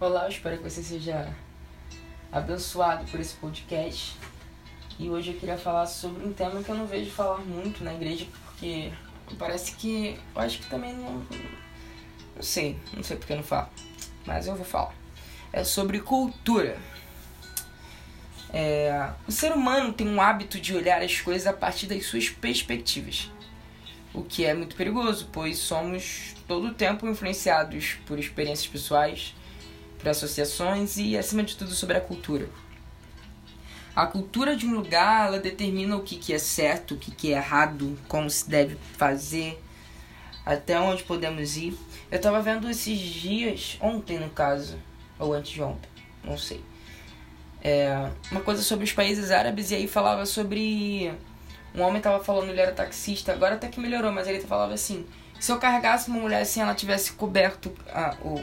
Olá, eu espero que você seja abençoado por esse podcast. E hoje eu queria falar sobre um tema que eu não vejo falar muito na igreja, porque parece que. Eu acho que também não. Não sei, não sei porque eu não falo. Mas eu vou falar. É sobre cultura. É, o ser humano tem um hábito de olhar as coisas a partir das suas perspectivas. O que é muito perigoso, pois somos todo o tempo influenciados por experiências pessoais para associações e, acima de tudo, sobre a cultura. A cultura de um lugar ela determina o que, que é certo, o que, que é errado, como se deve fazer, até onde podemos ir. Eu estava vendo esses dias, ontem no caso, ou antes de ontem, não sei. É, uma coisa sobre os países árabes e aí falava sobre. Um homem estava falando, ele era taxista, agora até que melhorou, mas ele falava assim: se eu carregasse uma mulher assim, ela tivesse coberto a, o,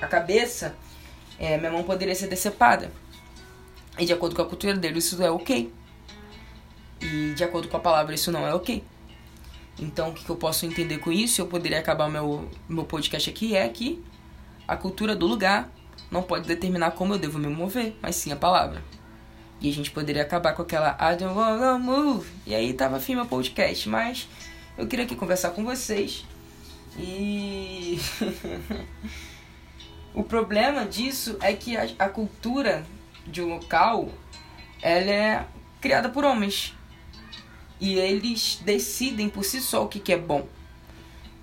a cabeça, é, minha mão poderia ser decepada. E de acordo com a cultura dele, isso é ok. E de acordo com a palavra, isso não é ok. Então, o que, que eu posso entender com isso? Eu poderia acabar meu, meu podcast aqui é que a cultura do lugar não pode determinar como eu devo me mover, mas sim a palavra. E a gente poderia acabar com aquela I don't wanna move. E aí tava fim meu podcast, mas eu queria aqui conversar com vocês. E O problema disso é que a, a cultura de um local ela é criada por homens. E eles decidem por si só o que, que é bom,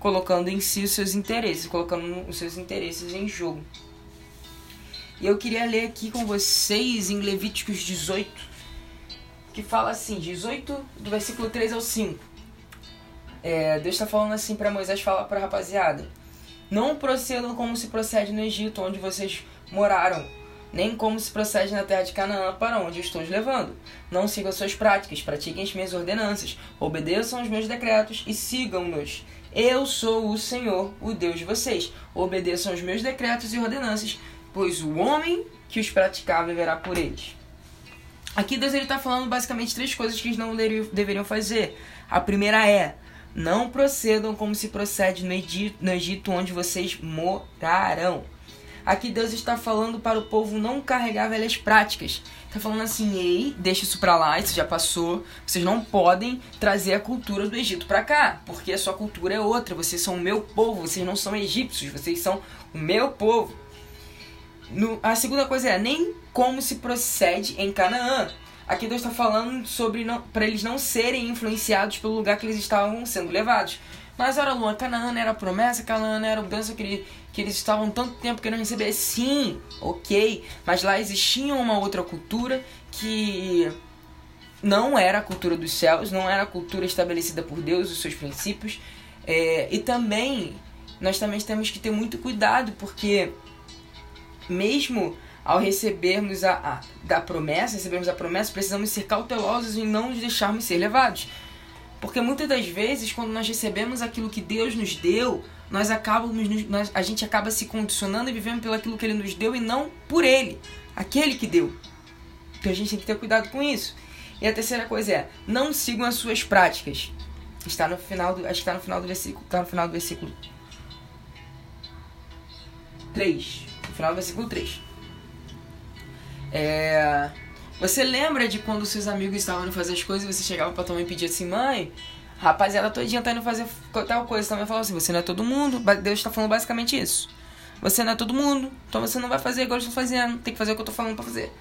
colocando em si os seus interesses, colocando os seus interesses em jogo. E eu queria ler aqui com vocês em Levíticos 18, que fala assim, 18 do versículo 3 ao 5. É, Deus está falando assim para Moisés, fala para a rapaziada. Não procedam como se procede no Egito, onde vocês moraram, nem como se procede na terra de Canaã, para onde estou os levando. Não sigam suas práticas, pratiquem as minhas ordenanças, obedeçam os meus decretos e sigam-nos. Eu sou o Senhor, o Deus de vocês. Obedeçam os meus decretos e ordenanças, pois o homem que os praticar viverá por eles. Aqui Deus está falando basicamente três coisas que eles não deveriam fazer. A primeira é não procedam como se procede no Egito, no Egito onde vocês morarão. Aqui Deus está falando para o povo não carregar velhas práticas. Está falando assim, ei, deixa isso para lá, isso já passou. Vocês não podem trazer a cultura do Egito para cá, porque a sua cultura é outra. Vocês são o meu povo, vocês não são egípcios, vocês são o meu povo. No, a segunda coisa é nem como se procede em Canaã. Aqui Deus está falando sobre para eles não serem influenciados pelo lugar que eles estavam sendo levados. Mas era Luan, Canaã era a promessa, Canaã era o bênção que, que eles estavam tanto tempo querendo receber. Sim, ok. Mas lá existia uma outra cultura que não era a cultura dos céus, não era a cultura estabelecida por Deus, os seus princípios. É, e também, nós também temos que ter muito cuidado, porque mesmo ao recebermos a, a, da promessa, recebemos a promessa, precisamos ser cautelosos em não nos deixarmos ser levados. Porque muitas das vezes, quando nós recebemos aquilo que Deus nos deu, nós acabamos, nós, a gente acaba se condicionando e vivendo pelo aquilo que Ele nos deu e não por Ele, aquele que deu. Então a gente tem que ter cuidado com isso. E a terceira coisa é, não sigam as suas práticas. Está no final do, acho que está no final do versículo, está no final do versículo 3. No final do versículo 3. É... Você lembra de quando seus amigos estavam indo fazer as coisas e você chegava pra tua mãe e pedia assim, mãe, rapaziada todinha tá indo fazer tal coisa. Também falou assim, você não é todo mundo. Deus tá falando basicamente isso. Você não é todo mundo, então você não vai fazer igual eu estou fazendo. Tem que fazer o que eu tô falando pra fazer.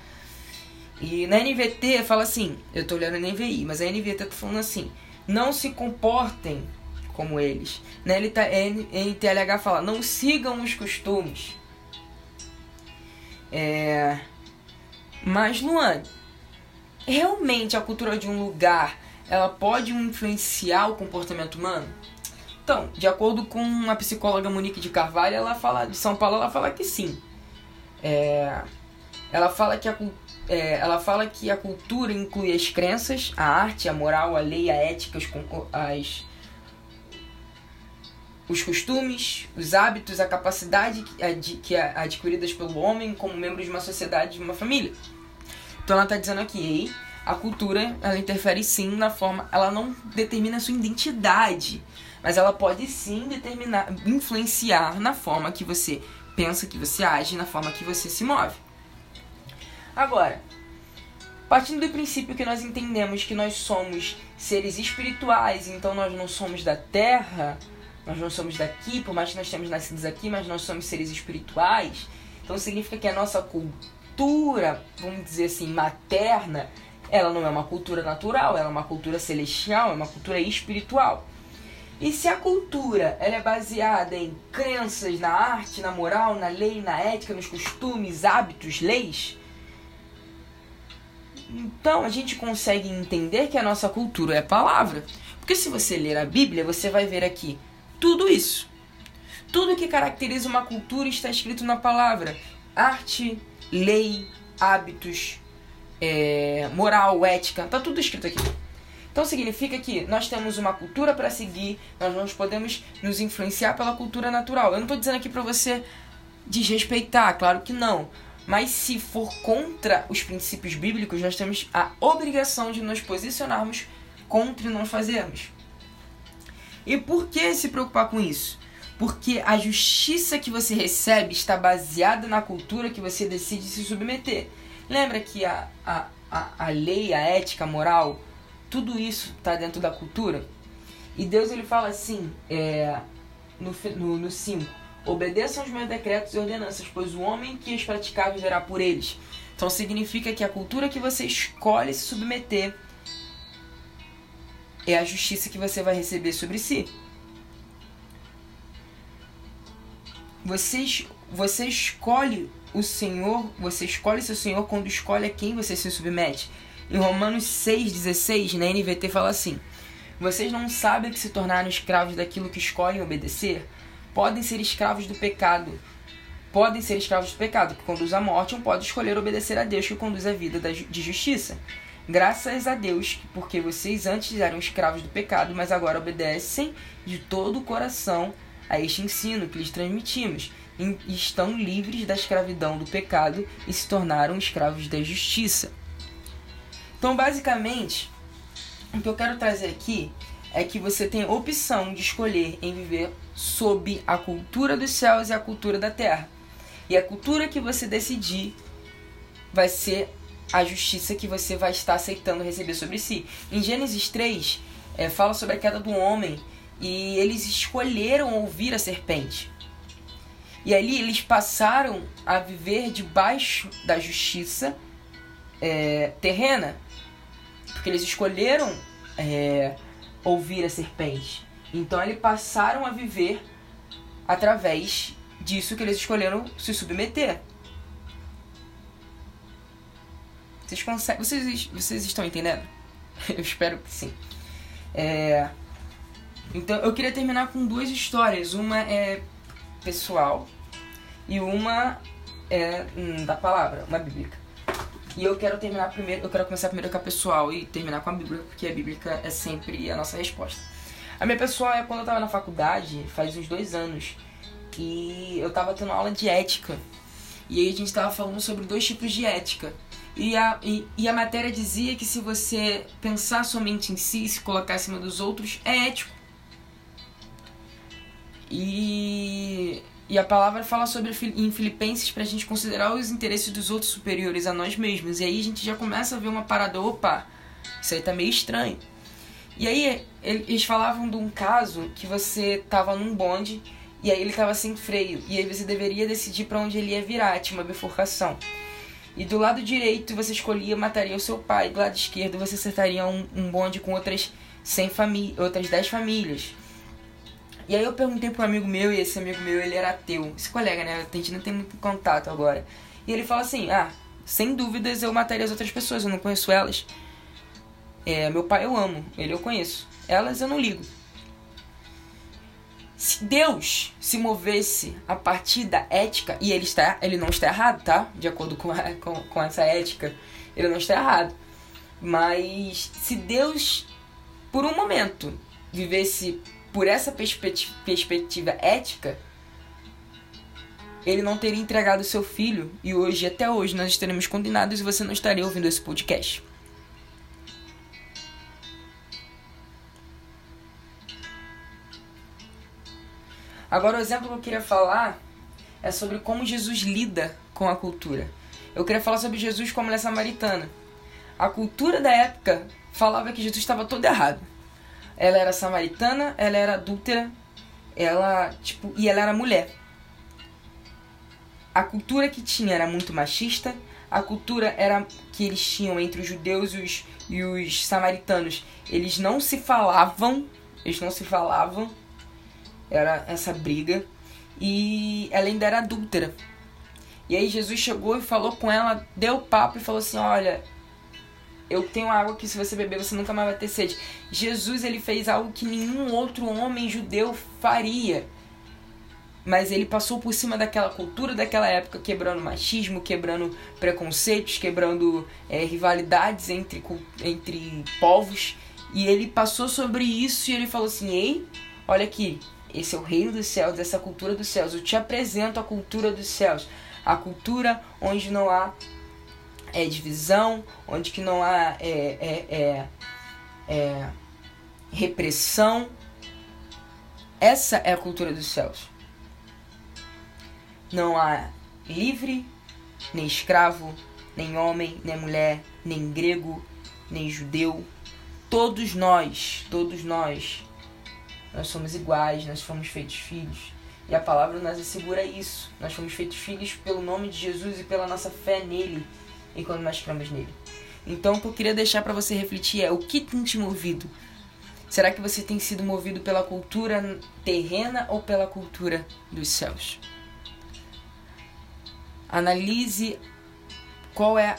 E na NVT fala assim, eu tô olhando a NVI, mas a NVT tá falando assim, não se comportem como eles. Na NTLH fala, não sigam os costumes. É... Mas, Luan, realmente a cultura de um lugar ela pode influenciar o comportamento humano? Então, de acordo com a psicóloga Monique de Carvalho, ela fala de São Paulo, ela fala que sim. É, ela fala que a é, ela fala que a cultura inclui as crenças, a arte, a moral, a lei, a ética, as, as os costumes, os hábitos, a capacidade que é adquiridas pelo homem como membro de uma sociedade, de uma família. Então ela está dizendo aqui, a cultura ela interfere sim na forma, ela não determina a sua identidade, mas ela pode sim determinar, influenciar na forma que você pensa, que você age, na forma que você se move. Agora, partindo do princípio que nós entendemos que nós somos seres espirituais, então nós não somos da terra, nós não somos daqui, por mais que nós tenhamos nascidos aqui, mas nós somos seres espirituais. Então significa que a nossa cultura, vamos dizer assim, materna, ela não é uma cultura natural, ela é uma cultura celestial, é uma cultura espiritual. E se a cultura ela é baseada em crenças na arte, na moral, na lei, na ética, nos costumes, hábitos, leis, então a gente consegue entender que a nossa cultura é palavra. Porque se você ler a Bíblia, você vai ver aqui tudo isso. Tudo que caracteriza uma cultura está escrito na palavra: arte, lei, hábitos, é, moral, ética, tá tudo escrito aqui. Então significa que nós temos uma cultura para seguir, nós não podemos nos influenciar pela cultura natural. Eu não estou dizendo aqui para você desrespeitar, claro que não. Mas se for contra os princípios bíblicos, nós temos a obrigação de nos posicionarmos contra e não fazermos. E por que se preocupar com isso? Porque a justiça que você recebe está baseada na cultura que você decide se submeter. Lembra que a, a, a, a lei, a ética, a moral, tudo isso está dentro da cultura? E Deus ele fala assim, é, no 5, no, no obedeçam os meus decretos e ordenanças, pois o homem que os praticar viverá por eles. Então significa que a cultura que você escolhe se submeter é a justiça que você vai receber sobre si. Você, você escolhe o Senhor, você escolhe seu Senhor quando escolhe a quem você se submete. Em Romanos 6,16, na NVT fala assim: Vocês não sabem que se tornaram escravos daquilo que escolhem obedecer? Podem ser escravos do pecado. Podem ser escravos do pecado, que conduz à morte, ou podem escolher obedecer a Deus, que conduz à vida de justiça. Graças a Deus, porque vocês antes eram escravos do pecado, mas agora obedecem de todo o coração a este ensino que lhes transmitimos. E estão livres da escravidão do pecado e se tornaram escravos da justiça. Então, basicamente, o que eu quero trazer aqui é que você tem a opção de escolher em viver sob a cultura dos céus e a cultura da terra. E a cultura que você decidir vai ser a justiça que você vai estar aceitando receber sobre si. Em Gênesis 3, é, fala sobre a queda do homem e eles escolheram ouvir a serpente. E ali eles passaram a viver debaixo da justiça é, terrena, porque eles escolheram é, ouvir a serpente. Então eles passaram a viver através disso que eles escolheram se submeter. Vocês conseguem. Vocês, vocês estão entendendo? eu espero que sim. É... Então eu queria terminar com duas histórias. Uma é pessoal e uma é hum, da palavra, uma bíblica. E eu quero terminar primeiro, eu quero começar primeiro com a pessoal e terminar com a bíblia, porque a bíblica é sempre a nossa resposta. A minha pessoal é quando eu tava na faculdade, faz uns dois anos, e eu tava tendo aula de ética. E aí a gente tava falando sobre dois tipos de ética. E a, e, e, a matéria dizia que se você pensar somente em si, se colocar acima dos outros, é ético. E, e a palavra fala sobre em Filipenses para a gente considerar os interesses dos outros superiores a nós mesmos. E aí a gente já começa a ver uma parada, opa, isso aí tá meio estranho. E aí eles falavam de um caso que você tava num bonde e aí ele tava sem freio. E aí você deveria decidir para onde ele ia virar, tinha uma bifurcação. E do lado direito você escolhia mataria o seu pai. Do lado esquerdo você acertaria um, um bonde com outras 100 famílias, outras 10 famílias. E aí eu perguntei para um amigo meu, e esse amigo meu ele era ateu. Esse colega, né? A gente não tem muito contato agora. E ele fala assim: ah, sem dúvidas eu mataria as outras pessoas, eu não conheço elas. É, meu pai eu amo, ele eu conheço. Elas eu não ligo. Se Deus se movesse a partir da ética, e ele, está, ele não está errado, tá? De acordo com, a, com, com essa ética, ele não está errado. Mas se Deus, por um momento, vivesse por essa perspectiva, perspectiva ética, ele não teria entregado seu filho e hoje, até hoje, nós estaremos condenados e você não estaria ouvindo esse podcast. Agora, o exemplo que eu queria falar é sobre como Jesus lida com a cultura. Eu queria falar sobre Jesus como mulher samaritana. A cultura da época falava que Jesus estava todo errado. Ela era samaritana, ela era adúltera, ela, tipo, e ela era mulher. A cultura que tinha era muito machista, a cultura era que eles tinham entre os judeus e os, e os samaritanos. Eles não se falavam, eles não se falavam. Era essa briga. E ela ainda era adúltera. E aí Jesus chegou e falou com ela, deu papo e falou assim: "Olha, eu tenho água que se você beber você nunca mais vai ter sede". Jesus ele fez algo que nenhum outro homem judeu faria. Mas ele passou por cima daquela cultura daquela época, quebrando machismo, quebrando preconceitos, quebrando é, rivalidades entre, entre povos. E ele passou sobre isso e ele falou assim: Ei, olha aqui, esse é o reino dos céus, essa cultura dos céus. Eu te apresento a cultura dos céus. A cultura onde não há é, divisão, onde que não há é, é, é, é repressão. Essa é a cultura dos céus. Não há livre, nem escravo, nem homem, nem mulher, nem grego, nem judeu. Todos nós, todos nós, nós somos iguais, nós fomos feitos filhos. E a palavra nos assegura isso. Nós fomos feitos filhos pelo nome de Jesus e pela nossa fé nele e quando nós cremos nele. Então, o que eu queria deixar para você refletir é o que tem te movido? Será que você tem sido movido pela cultura terrena ou pela cultura dos céus? Analise qual é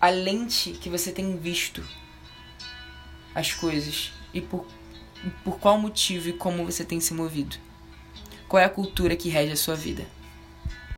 a lente que você tem visto as coisas e por, por qual motivo e como você tem se movido. Qual é a cultura que rege a sua vida?